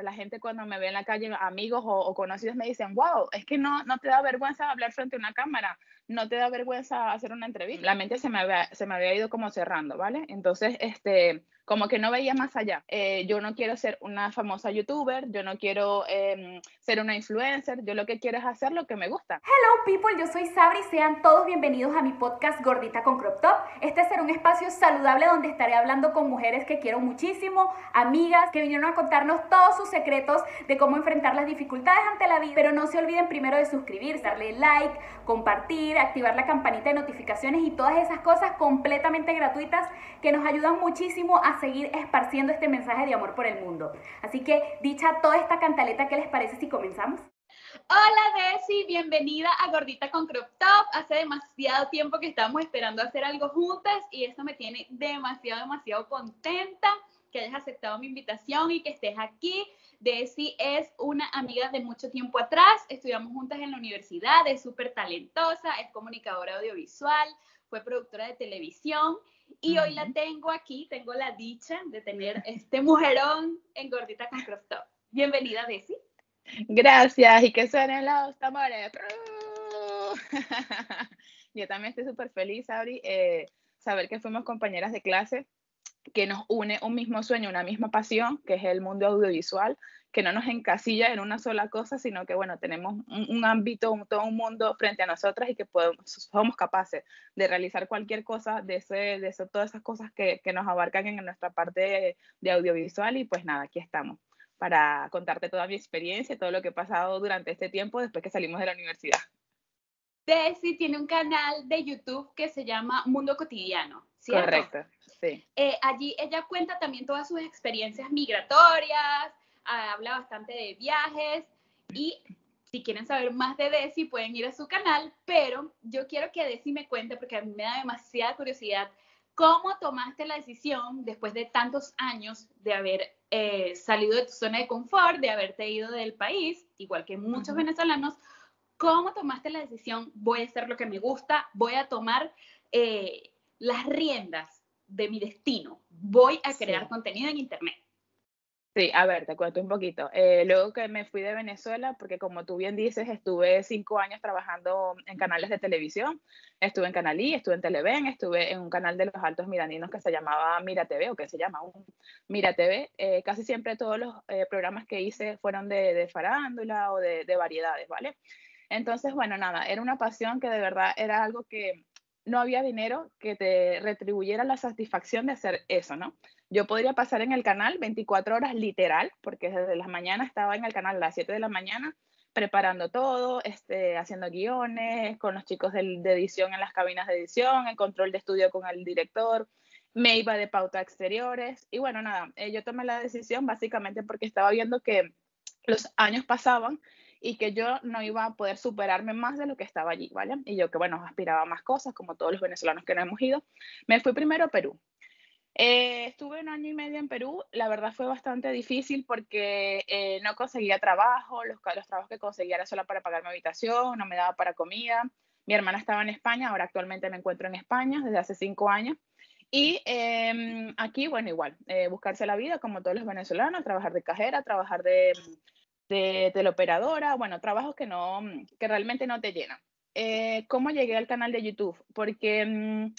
La gente cuando me ve en la calle, amigos o, conocidos me dicen, wow, es que no, no te da vergüenza hablar frente a una cámara, no te da vergüenza hacer una entrevista. La mente se me había, se me había ido como cerrando, ¿vale? Entonces, este, como que no veía más allá. Eh, yo no quiero ser una famosa youtuber, yo no quiero em, ser una influencer, yo lo que quiero es hacer lo que me gusta. Hello people, yo soy Sabri, sean todos bienvenidos a mi podcast Gordita con Crop Top. Este será un espacio saludable donde estaré hablando con mujeres que quiero muchísimo, amigas que vinieron a contarnos todos sus secretos de cómo enfrentar las dificultades ante la vida. Pero no se olviden primero de suscribirse, darle like, compartir, activar la campanita de notificaciones y todas esas cosas completamente gratuitas que nos ayudan muchísimo a seguir esparciendo este mensaje de amor por el mundo. Así que, dicha toda esta cantaleta, ¿qué les parece si comenzamos? Hola Desi, bienvenida a Gordita con Crop Top. Hace demasiado tiempo que estamos esperando hacer algo juntas y esto me tiene demasiado, demasiado contenta que hayas aceptado mi invitación y que estés aquí. Desi es una amiga de mucho tiempo atrás, estudiamos juntas en la universidad, es súper talentosa, es comunicadora audiovisual, fue productora de televisión y hoy la tengo aquí, tengo la dicha de tener este mujerón en Gordita con Crop Top. Bienvenida, Desi. Gracias, y que suenen los tambores. Yo también estoy súper feliz, Abri, eh, saber que fuimos compañeras de clase, que nos une un mismo sueño, una misma pasión, que es el mundo audiovisual, que no nos encasilla en una sola cosa, sino que, bueno, tenemos un, ámbito, todo un mundo frente a nosotras y que podemos, somos capaces de realizar cualquier cosa de, ese, de eso, todas esas cosas que, que, nos abarcan en nuestra parte de, audiovisual y pues nada, aquí estamos para contarte toda mi experiencia todo lo que he pasado durante este tiempo después que salimos de la universidad. Desi tiene un canal de YouTube que se llama Mundo Cotidiano. ¿cierto? Correcto, sí. Eh, allí ella cuenta también todas sus experiencias migratorias, habla bastante de viajes y si quieren saber más de Desi pueden ir a su canal, pero yo quiero que Desi me cuente porque a mí me da demasiada curiosidad cómo tomaste la decisión después de tantos años de haber eh, salido de tu zona de confort, de haberte ido del país, igual que muchos venezolanos, cómo tomaste la decisión, voy a hacer lo que me gusta, voy a tomar eh, las riendas de mi destino, voy a crear contenido en Internet. Sí, a ver, te cuento un poquito. Eh, luego que me fui de Venezuela, porque como tú bien dices, estuve cinco años trabajando en canales de televisión. Estuve en Canal I, estuve en Televen, estuve en un canal de los altos mirandinos que se llamaba Mira TV, o que se llama un Mira TV. Eh, casi siempre todos los eh, programas que hice fueron de, de farándula o de, de variedades, ¿vale? Entonces, bueno, nada, era una pasión que de verdad era algo que no había dinero que te retribuyera la satisfacción de hacer eso, ¿no? Yo podría pasar en el canal 24 horas literal, porque desde las mañanas estaba en el canal a las 7 de la mañana preparando todo, este, haciendo guiones, con los chicos de, edición en las cabinas de edición, el control de estudio con el director, me iba de pauta exteriores y bueno, nada, eh, yo tomé la decisión básicamente porque estaba viendo que los años pasaban y que yo no iba a poder superarme más de lo que estaba allí, ¿vale? Y yo que, bueno, aspiraba a más cosas, como todos los venezolanos que no hemos ido. Me fui primero a Perú. Eh, estuve un año y medio en Perú, la verdad fue bastante difícil porque eh, no conseguía trabajo, los, los trabajos que conseguía era solo para pagar mi habitación, no me daba para comida. Mi hermana estaba en España, ahora actualmente me encuentro en España desde hace cinco años. Y em, aquí, bueno, igual, eh, buscarse la vida como todos los venezolanos, trabajar de cajera, trabajar de, de teleoperadora, bueno, trabajos que, no, que realmente no te llenan. Eh, ¿Cómo llegué al canal de YouTube? Porque mm,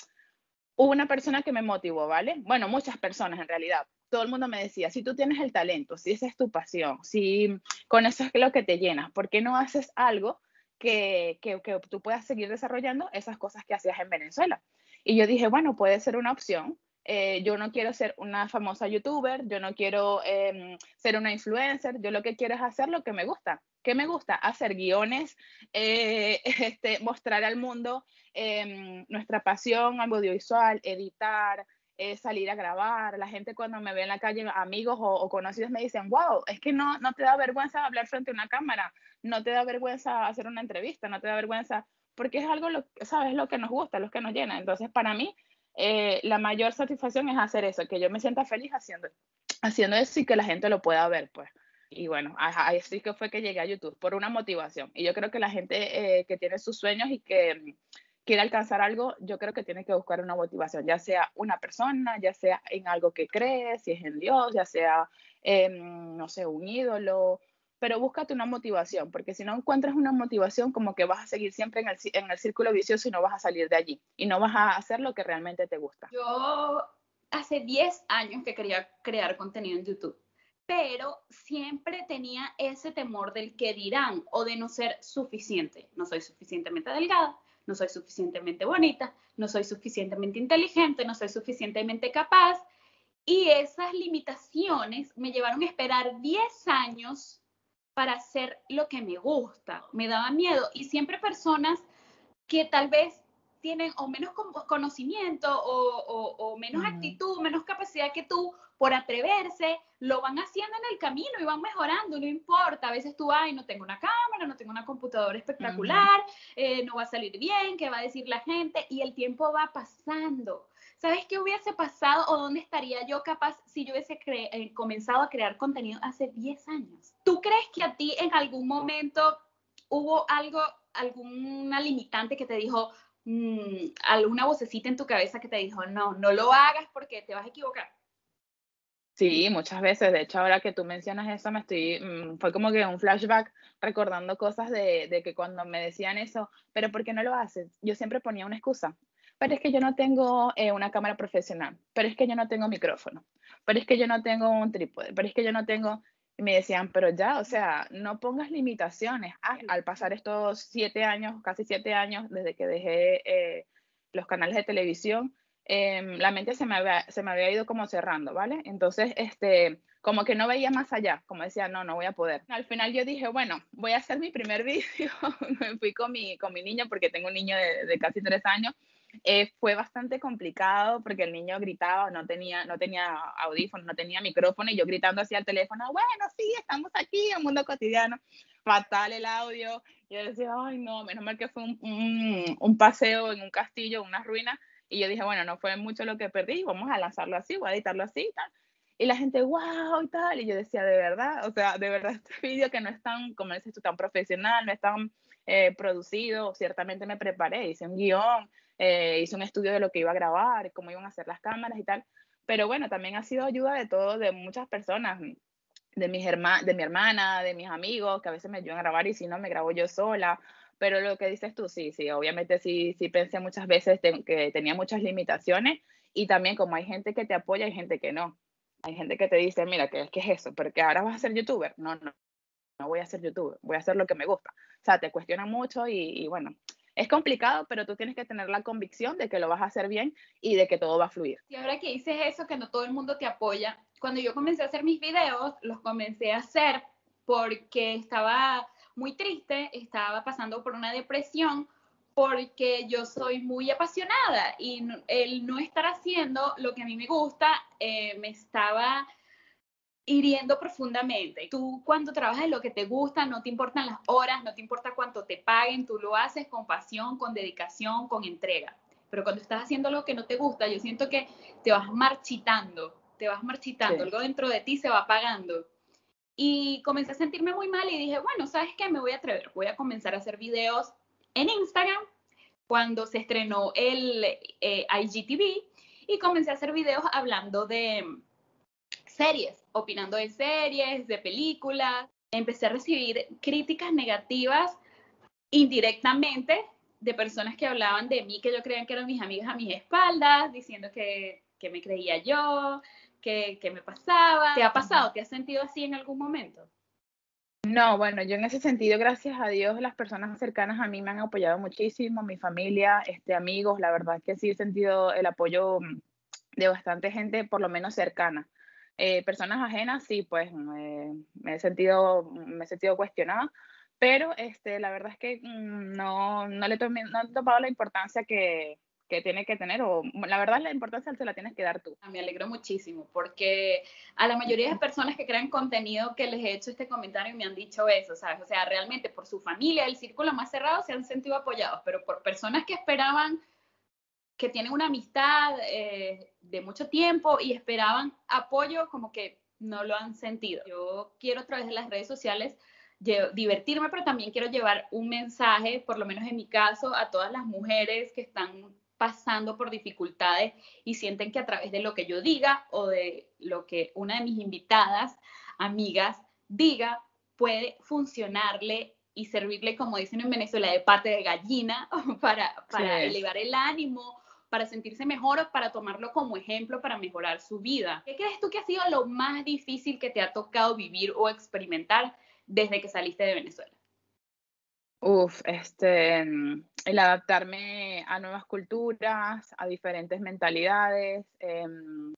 hubo una persona que me motivó, ¿vale? Bueno, muchas personas en realidad. Todo el mundo me decía, si tú tienes el talento, si esa es tu pasión, si con eso es lo que te llenas, ¿por qué no haces algo que, que, que tú puedas seguir desarrollando esas cosas que hacías en Venezuela? Y yo dije, bueno, puede ser una opción eh, yo no quiero ser una famosa youtuber, yo no quiero em, ser una influencer, yo lo que quiero es hacer lo que me gusta. ¿Qué me gusta? Hacer guiones, eh, este, mostrar al mundo em, nuestra pasión audiovisual, editar, eh, salir a grabar. La gente cuando me ve en la calle, amigos o, conocidos me dicen, wow, es que no, no te da vergüenza hablar frente a una cámara, no te da vergüenza hacer una entrevista, no te da vergüenza, porque es algo, lo, ¿sabes? Lo que nos gusta, lo que nos llena. Entonces, para mí, eh, la mayor satisfacción es hacer eso, que yo me sienta feliz haciendo, haciendo eso y que la gente lo pueda ver, pues. Y bueno, así que fue que llegué a YouTube, por una motivación. Y yo creo que la gente eh, que tiene sus sueños y que mm, quiere alcanzar algo, yo creo que tiene que buscar una motivación, ya sea una persona, ya sea en algo que cree, si es en Dios, ya sea em, no sé, un ídolo, pero búscate una motivación, porque si no encuentras una motivación, como que vas a seguir siempre en el, en el círculo vicioso y no vas a salir de allí y no vas a hacer lo que realmente te gusta. Yo hace 10 años que quería crear contenido en YouTube, pero siempre tenía ese temor del que dirán o de no ser suficiente. No soy suficientemente delgada, no soy suficientemente bonita, no soy suficientemente inteligente, no soy suficientemente capaz. Y esas limitaciones me llevaron a esperar 10 años para hacer lo que me gusta. Me daba miedo y siempre personas que tal vez tienen o menos conocimiento o, menos actitud, menos capacidad que tú por atreverse, lo van haciendo en el camino y van mejorando, no importa. A veces tú, ay, no tengo una cámara, no tengo una computadora espectacular, eh, no va a salir bien, ¿qué va a decir la gente? Y el tiempo va pasando. ¿Sabes qué hubiese pasado o dónde estaría yo capaz si yo hubiese eh, comenzado a crear contenido hace 10 años? ¿Tú crees que a ti en algún momento hubo algo, alguna limitante que te dijo, mm, alguna vocecita en tu cabeza que te dijo, no, no lo hagas porque te vas a equivocar? Sí, muchas veces. De hecho, ahora que tú mencionas eso, me estoy, mm, fue como que un flashback recordando cosas de, de, que cuando me decían eso, pero ¿por qué no lo haces? Yo siempre ponía una excusa pero es que yo no tengo eh, una cámara profesional, pero es que yo no tengo micrófono, pero es que yo no tengo un trípode, pero es que yo no tengo... Y me decían, pero ya, o sea, no pongas limitaciones. Ah, al pasar estos siete años, casi siete años, desde que dejé eh, los canales de televisión, em, la mente se me, había, se me había ido como cerrando, ¿vale? Entonces, este, como que no veía más allá, como decía, no, no voy a poder. Al final yo dije, bueno, voy a hacer mi primer vídeo. me fui con mi, con mi niño, porque tengo un niño de, de casi tres años, eh, fue bastante complicado porque el niño gritaba, no tenía, no tenía audífono, no tenía micrófono y yo gritando hacia el teléfono, bueno, sí, estamos aquí en mundo cotidiano, fatal el audio. Yo decía, ay, no, menos mal que fue un, un, paseo en un castillo, una ruina. Y yo dije, bueno, no fue mucho lo que perdí, vamos a lanzarlo así, voy a editarlo así y tal. Y la gente, wow, y tal. Y yo decía, de verdad, o sea, de verdad, este vídeo que no es tan, como dices tú, tan profesional, no es tan eh, producido, ciertamente me preparé, hice un guion, eh, hice un estudio de lo que iba a grabar, cómo iban a hacer las cámaras y tal. Pero bueno, también ha sido ayuda de todo, de muchas personas, de, mis de mi hermana, de mis amigos, que a veces me ayudan a grabar y si no, me grabo yo sola. Pero lo que dices tú, sí, sí, obviamente sí, sí pensé muchas veces que tenía muchas limitaciones y también como hay gente que te apoya, hay gente que no. Hay gente que te dice, mira, ¿qué, qué es eso? Porque ahora vas a ser youtuber. No, no, no voy a ser youtuber, voy a hacer lo que me gusta. O sea, te cuestionan mucho y, y bueno, es complicado, pero tú tienes que tener la convicción de que lo vas a hacer bien y de que todo va a fluir. Y ahora que dices eso, que no todo el mundo te apoya, cuando yo comencé a hacer mis videos, los comencé a hacer porque estaba muy triste, estaba pasando por una depresión, porque yo soy muy apasionada y el no estar haciendo lo que a mí me gusta eh, me estaba hiriendo profundamente. Tú cuando trabajas en lo que te gusta, no te importan las horas, no te importa cuánto te paguen, tú lo haces con pasión, con dedicación, con entrega. Pero cuando estás haciendo lo que no te gusta, yo siento que te vas marchitando, te vas marchitando, algo dentro de ti se va apagando. Y comencé a sentirme muy mal y dije, bueno, ¿sabes qué? Me voy a atrever, voy a comenzar a hacer videos en Instagram cuando se estrenó el eh, IGTV y comencé a hacer videos hablando de series, opinando de series, de películas. Empecé a recibir críticas negativas indirectamente de personas que hablaban de mí, que yo creía que eran mis amigas a mis espaldas, diciendo que, que me creía yo, que, que me pasaba. ¿Te ha pasado? ¿Te has sentido así en algún momento? No, bueno, yo en ese sentido, gracias a Dios, las personas cercanas a mí me han apoyado muchísimo, mi familia, este, amigos, la verdad que sí he sentido el apoyo de bastante gente, por lo menos cercana. Eh, personas ajenas, sí, pues me, he sentido, me he sentido cuestionada, pero este, la verdad es que mm, no, no, le tomé, no he tomado la importancia que, que tiene que tener, o la verdad la importancia se la tienes que dar tú. Me alegro muchísimo, porque a la mayoría de personas que crean contenido que les he hecho este comentario me han dicho eso, ¿sabes? O sea, realmente por su familia, el círculo más cerrado, se han sentido apoyados, pero por personas que esperaban que tienen una amistad eh, de mucho tiempo y esperaban apoyo, como que no lo han sentido. Yo quiero a través de las redes sociales divertirme, pero también quiero llevar un mensaje, por lo menos en mi caso, a todas las mujeres que están pasando por dificultades y sienten que a través de lo que yo diga o de lo que una de mis invitadas, amigas, diga, puede funcionarle y servirle, como dicen en Venezuela, de pate de gallina para, para elevar el ánimo, para sentirse mejor o para tomarlo como ejemplo para mejorar su vida. ¿Qué crees tú que ha sido lo más difícil que te ha tocado vivir o experimentar desde que saliste de Venezuela? Uf, este, el adaptarme a nuevas culturas, a diferentes mentalidades. Em,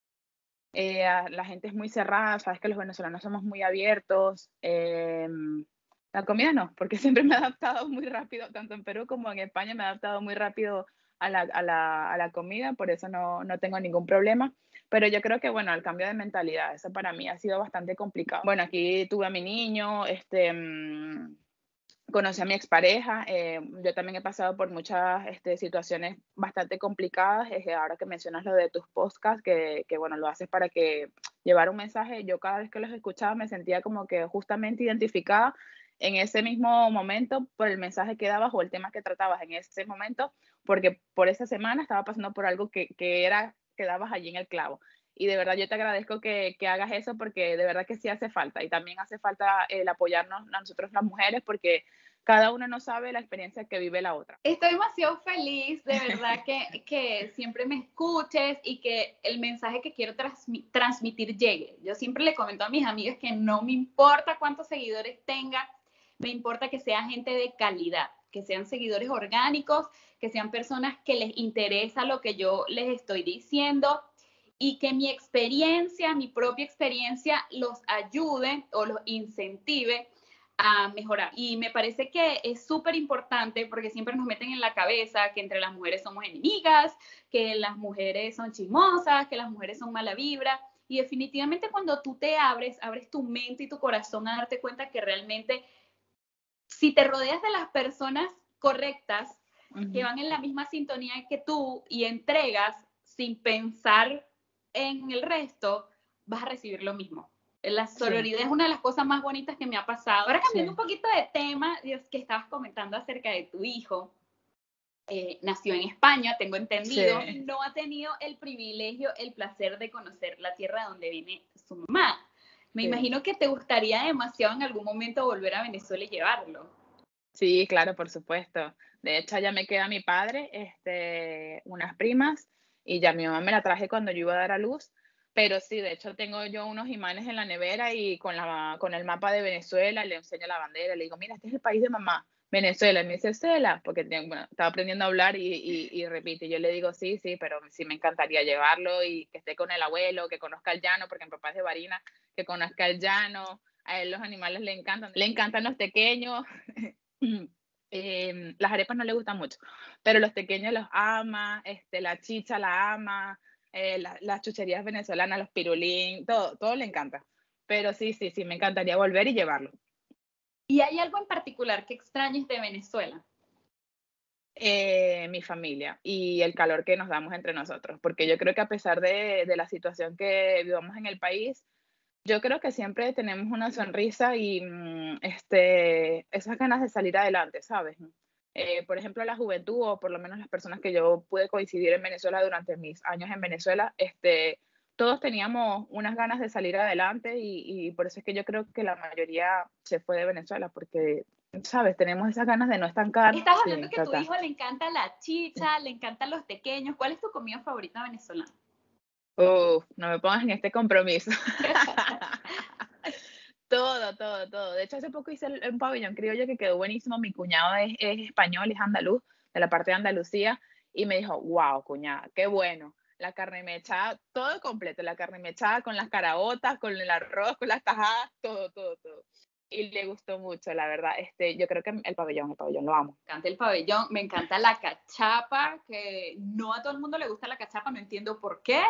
eh, la gente es muy cerrada, sabes que los venezolanos somos muy abiertos. Em, la comida no, porque siempre me he adaptado muy rápido, tanto en Perú como en España me he adaptado muy rápido a la, comida, por eso no, no, tengo ningún problema. Pero yo creo que, bueno, el cambio de mentalidad, eso para mí ha sido bastante complicado. Bueno, aquí tuve a mi niño, este, mm, conocí a mi expareja, eh, yo también he pasado por muchas este, situaciones bastante complicadas, ahora que mencionas lo de tus podcasts, que, que, bueno, lo haces para que llevar un mensaje, yo cada vez que los escuchaba me sentía como que justamente identificada en ese mismo momento por el mensaje que dabas o el tema que tratabas en ese momento, porque por esa semana estaba pasando por algo que, que era que dabas allí en el clavo. Y de verdad yo te agradezco que, que, hagas eso porque de verdad que sí hace falta. Y también hace falta el apoyarnos a nosotros las mujeres porque cada una no sabe la experiencia que vive la otra. Estoy demasiado feliz, de verdad, que, que siempre me escuches y que el mensaje que quiero transmitir llegue. Yo siempre le comento a mis amigas que no me importa cuántos seguidores tenga, me importa que sea gente de calidad, que sean seguidores orgánicos, que sean personas que les interesa lo que yo les estoy diciendo y que mi experiencia, mi propia experiencia, los ayude o los incentive a mejorar. Y me parece que es súper importante porque siempre nos meten en la cabeza que entre las mujeres somos enemigas, que las mujeres son chismosas, que las mujeres son mala vibra. Y definitivamente cuando tú te abres, abres tu mente y tu corazón a darte cuenta que realmente si te rodeas de las personas correctas, que van en la misma sintonía que tú y entregas sin pensar en el resto, vas a recibir lo mismo. La sororidad es una de las cosas más bonitas que me ha pasado. Ahora cambiando un poquito de tema, Dios, que estabas comentando acerca de tu hijo. Eh, nació en España, tengo entendido, no ha tenido el privilegio, el placer de conocer la tierra donde viene su mamá. Me imagino que te gustaría demasiado en algún momento volver a Venezuela y llevarlo. Sí, claro, por supuesto. De hecho, ya me queda mi padre, este, unas primas, y ya mi mamá me la traje cuando yo iba a dar a luz. Pero sí, de hecho, tengo yo unos imanes en la nevera y con, la, con el mapa de Venezuela le enseño la bandera, le digo, mira, este es el país de mamá. Venezuela, y me dice Cela, porque estaba aprendiendo a hablar y, repite. Yo le digo, sí, sí, pero sí me encantaría llevarlo y que esté con el abuelo, que conozca el llano, porque mi papá es de Barina, que conozca el llano. A él los animales le encantan, le encantan los pequeños. Em, las arepas no le gustan mucho, pero los pequeños los ama, este, la chicha la ama, eh, las chucherías venezolanas, los pirulín, todo, todo le encanta. Pero sí, sí, sí, me encantaría volver y llevarlo. ¿Y hay algo en particular que extrañes de Venezuela? Eh, mi familia y el calor que nos damos entre nosotros, porque yo creo que a pesar de, la situación que vivamos en el país, yo creo que siempre tenemos una sonrisa y mm, este, esas ganas de salir adelante, ¿sabes? Eh, por ejemplo, la juventud o por lo menos las personas que yo pude coincidir en Venezuela durante mis años en Venezuela, este, todos teníamos unas ganas de salir adelante y, por eso es que yo creo que la mayoría se fue de Venezuela, porque, ¿sabes? Tenemos esas ganas de no estancar. Estás hablando que a tu hijo le encanta la chicha, le encantan los pequeños. ¿Cuál es tu comida favorita venezolana? Uf, no me pongas en este compromiso. todo, todo, todo. De hecho, hace poco hice un pabellón criollo que quedó buenísimo. Mi cuñado es, es español, es andaluz, de la parte de Andalucía, y me dijo, wow, cuñada, qué bueno la carne mechada, todo completo, la carne mechada con las caraotas, con el arroz, con las tajadas, todo, todo, todo. Y le gustó mucho, la verdad. Este, yo creo que el pabellón, el pabellón lo amo. Me encanta el pabellón, me encanta la cachapa, que no a todo el mundo le gusta la cachapa, no entiendo por qué,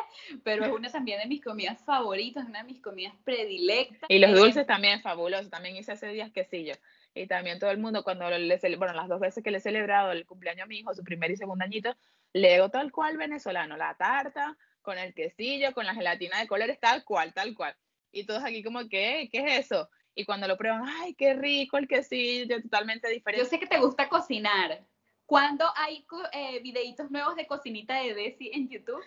pero es una también de mis comidas favoritas, una de mis comidas predilectas. Y los dulces también fabulosos, también hice hace días quesillo. Y también todo el mundo, cuando le, bueno, las dos veces que le he celebrado el cumpleaños a mi hijo, su primer y segundo añito, Lego tal cual venezolano, la tarta con el quesillo, con la gelatina de colores, tal cual, tal cual. Y todos aquí como, ¿qué? ¿Qué es eso? Y cuando lo prueban, ay, qué rico el quesillo, totalmente diferente. Yo sé que te gusta cocinar. ¿Cuándo hay eh, videitos nuevos de cocinita de Desi en YouTube?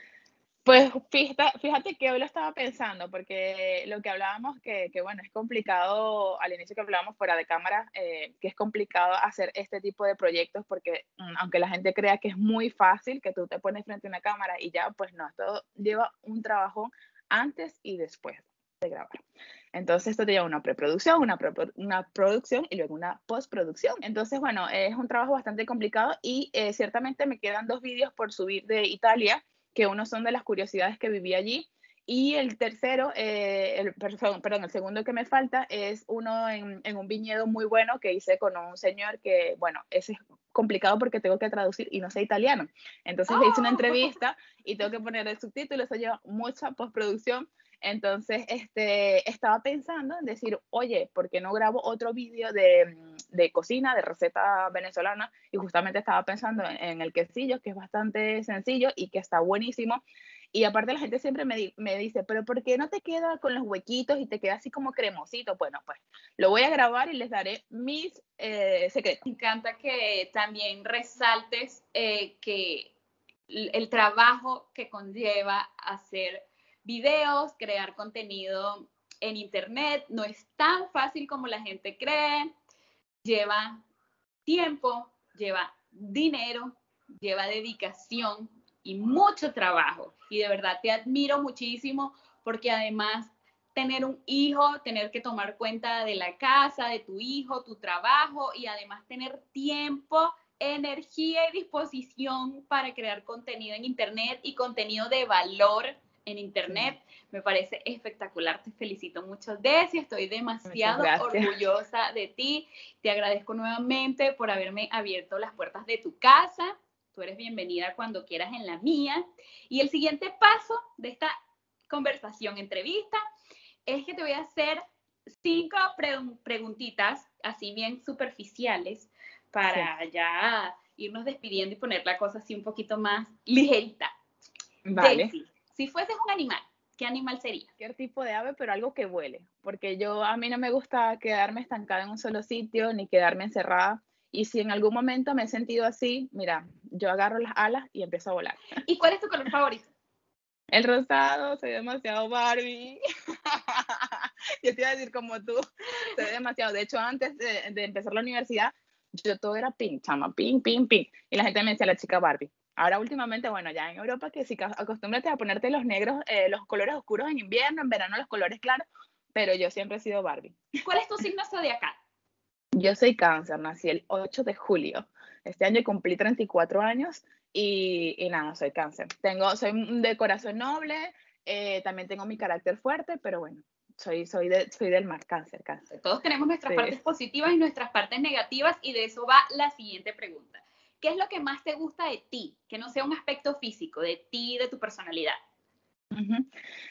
Pues fíjate, que hoy lo estaba pensando, porque lo que hablábamos, que, que bueno, es complicado, al inicio que hablábamos fuera de cámara, eh, que es complicado hacer este tipo de proyectos, porque mm, aunque la gente crea que es muy fácil, que tú te pones frente a una cámara y ya, pues no, esto lleva un trabajo antes y después de grabar. Entonces esto te lleva una preproducción, una, una producción y luego una postproducción. Entonces, bueno, es un trabajo bastante complicado y eh, ciertamente me quedan dos vídeos por subir de Italia que uno son de las curiosidades que viví allí. Y el tercero, eh, el, perdón, el segundo que me falta es uno en, en, un viñedo muy bueno que hice con un señor que, bueno, ese es complicado porque tengo que traducir y no sé italiano. Entonces le hice una oh. entrevista y tengo que poner el subtítulo, eso lleva mucha postproducción. Entonces, este, estaba pensando en decir, oye, ¿por qué no grabo otro vídeo de, de, cocina, de receta venezolana? Y justamente estaba pensando en, el quesillo, que es bastante sencillo y que está buenísimo. Y aparte la gente siempre me, me, dice, pero ¿por qué no te queda con los huequitos y te queda así como cremosito? Bueno, pues lo voy a grabar y les daré mis eh, secretos. Me encanta que también resaltes eh, que el trabajo que conlleva hacer videos, crear contenido en Internet. No es tan fácil como la gente cree. Lleva tiempo, lleva dinero, lleva dedicación y mucho trabajo. Y de verdad te admiro muchísimo porque además tener un hijo, tener que tomar cuenta de la casa, de tu hijo, tu trabajo y además tener tiempo, energía y disposición para crear contenido en Internet y contenido de valor en internet. Me parece espectacular. Te felicito mucho, Desi. Estoy demasiado orgullosa de ti. Te agradezco nuevamente por haberme abierto las puertas de tu casa. Tú eres bienvenida cuando quieras en la mía. Y el siguiente paso de esta conversación, entrevista, es que te voy a hacer cinco preguntitas, así bien superficiales, para ya irnos despidiendo y poner la cosa así un poquito más ligerita. Vale. Si fueses un animal, ¿qué animal sería? Cualquier tipo de ave, pero algo que vuele, porque yo a mí no me gusta quedarme estancada en un solo sitio ni quedarme encerrada. Y si en algún momento me he sentido así, mira, yo agarro las alas y empiezo a volar. ¿Y cuál es tu color favorito? El rosado, soy demasiado Barbie. yo te iba a decir como tú, soy demasiado. De hecho, antes de, de empezar la universidad, yo todo era pink, chama, pink, pink, pink. Y la gente me decía la chica Barbie. Ahora últimamente, bueno, ya en Europa que sí acostúmbrate a ponerte los negros, eh, los colores oscuros en invierno, en verano los colores claros, pero yo siempre he sido Barbie. ¿Cuál es tu signo zodiacal? Yo soy cáncer, nací el 8 de julio. Este año cumplí 34 años y, y nada, soy cáncer. Tengo, soy de corazón noble, eh, también tengo mi carácter fuerte, pero bueno, soy, soy, de, soy del mar, cáncer, cáncer. Todos tenemos nuestras partes positivas y nuestras partes negativas y de eso va la siguiente pregunta. ¿qué es lo que más te gusta de ti? Que no sea un aspecto físico, de ti, de tu personalidad.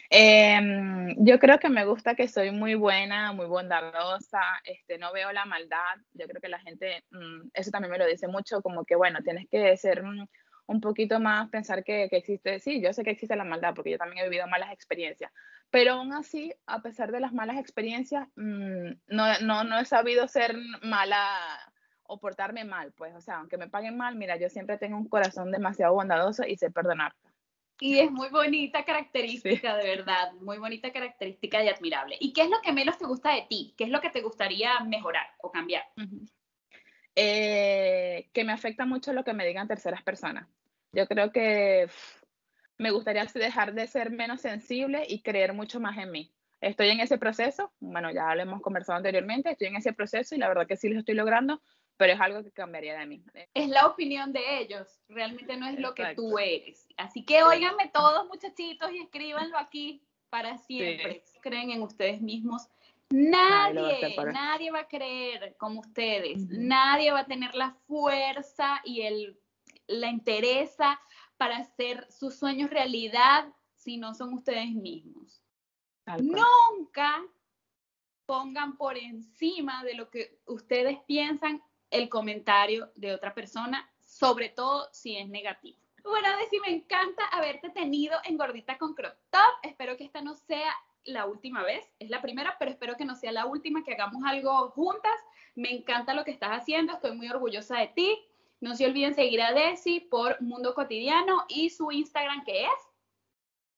Em, yo creo que me gusta que soy muy buena, muy bondadosa, este, no veo la maldad. Yo creo que la gente, mm, eso también me lo dice mucho, como que bueno, tienes que ser mm, un poquito más, pensar que, que, existe, sí, yo sé que existe la maldad porque yo también he vivido malas experiencias, pero aún así, a pesar de las malas experiencias, mm, no, no, no he sabido ser mala o portarme mal, pues, o sea, aunque me paguen mal, mira, yo siempre tengo un corazón demasiado bondadoso y sé perdonar. Y es muy bonita característica, de verdad, muy bonita característica y admirable. ¿Y qué es lo que menos te gusta de ti? ¿Qué es lo que te gustaría mejorar o cambiar? Eh, que me afecta mucho lo que me digan terceras personas. Yo creo que me gustaría dejar de ser menos sensible y creer mucho más en mí. Estoy en ese proceso, bueno, ya lo hemos conversado anteriormente, estoy en ese proceso y la verdad que sí lo estoy logrando, pero es algo que cambiaría de mí. Es la opinión de ellos, realmente no es lo que tú eres. Así que óiganme todos muchachitos y escríbanlo aquí para siempre. Creen en ustedes mismos. Nadie, nadie va a creer como ustedes. Nadie va a tener la fuerza y el, la interesa para hacer sus sueños realidad si no son ustedes mismos. Nunca pongan por encima de lo que ustedes piensan el comentario de otra persona, sobre todo si es negativo. Bueno, Desi, me encanta haberte tenido en Gordita con Crop Top. Espero que esta no sea la última vez, es la primera, pero espero que no sea la última, que hagamos algo juntas. Me encanta lo que estás haciendo, estoy muy orgullosa de ti. No se olviden seguir a Desi por Mundo Cotidiano y su Instagram que es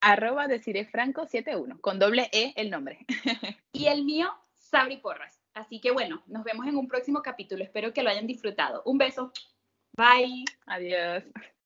arroba Franco71, con doble E el nombre. y el mío, Sabri Porras. Así que bueno, nos vemos en un próximo capítulo. Espero que lo hayan disfrutado. Un beso. Bye. Adiós.